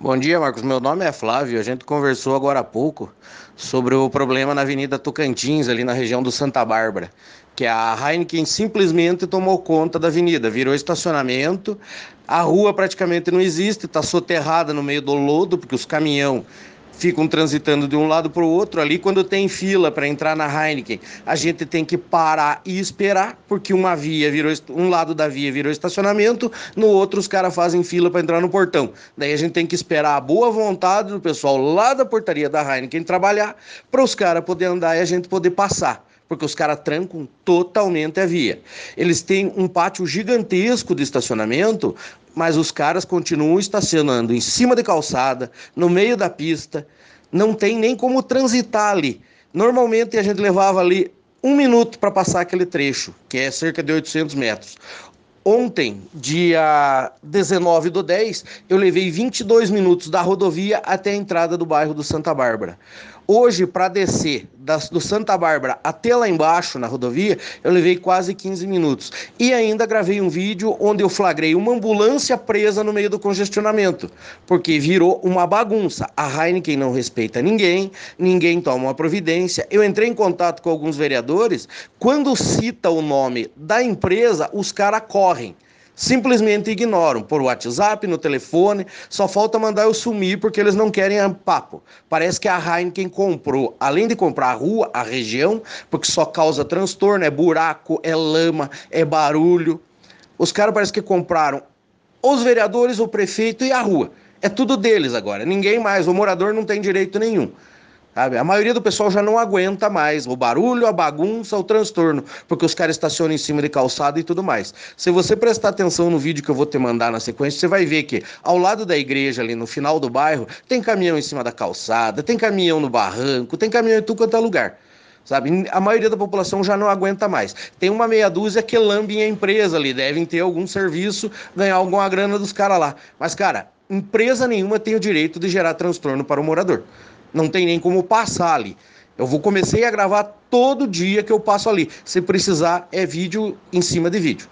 Bom dia, Marcos. Meu nome é Flávio. A gente conversou agora há pouco sobre o problema na Avenida Tocantins, ali na região do Santa Bárbara, que a Heineken simplesmente tomou conta da avenida, virou estacionamento. A rua praticamente não existe, está soterrada no meio do lodo, porque os caminhão ficam transitando de um lado para o outro. Ali, quando tem fila para entrar na Heineken, a gente tem que parar e esperar, porque uma via virou um lado da via virou estacionamento, no outro os caras fazem fila para entrar no portão. Daí a gente tem que esperar a boa vontade do pessoal lá da portaria da Heineken trabalhar para os caras poderem andar e a gente poder passar porque os caras trancam totalmente a via. Eles têm um pátio gigantesco de estacionamento, mas os caras continuam estacionando em cima de calçada, no meio da pista, não tem nem como transitar ali. Normalmente a gente levava ali um minuto para passar aquele trecho, que é cerca de 800 metros. Ontem, dia 19 do 10, eu levei 22 minutos da rodovia até a entrada do bairro do Santa Bárbara. Hoje, para descer do Santa Bárbara até lá embaixo na rodovia, eu levei quase 15 minutos. E ainda gravei um vídeo onde eu flagrei uma ambulância presa no meio do congestionamento, porque virou uma bagunça. A Heineken não respeita ninguém, ninguém toma uma providência. Eu entrei em contato com alguns vereadores, quando cita o nome da empresa, os caras correm simplesmente ignoram por WhatsApp, no telefone, só falta mandar eu sumir porque eles não querem papo. Parece que a Heineken comprou, além de comprar a rua, a região, porque só causa transtorno, é buraco, é lama, é barulho. Os caras parece que compraram os vereadores, o prefeito e a rua. É tudo deles agora, ninguém mais, o morador não tem direito nenhum. Sabe? A maioria do pessoal já não aguenta mais o barulho, a bagunça, o transtorno, porque os caras estacionam em cima de calçada e tudo mais. Se você prestar atenção no vídeo que eu vou te mandar na sequência, você vai ver que ao lado da igreja, ali no final do bairro, tem caminhão em cima da calçada, tem caminhão no barranco, tem caminhão em tudo quanto é lugar sabe? A maioria da população já não aguenta mais. Tem uma meia dúzia que lambe a empresa ali, devem ter algum serviço, ganhar alguma grana dos caras lá. Mas, cara, empresa nenhuma tem o direito de gerar transtorno para o morador não tem nem como passar ali. Eu vou comecei a gravar todo dia que eu passo ali. Se precisar, é vídeo em cima de vídeo.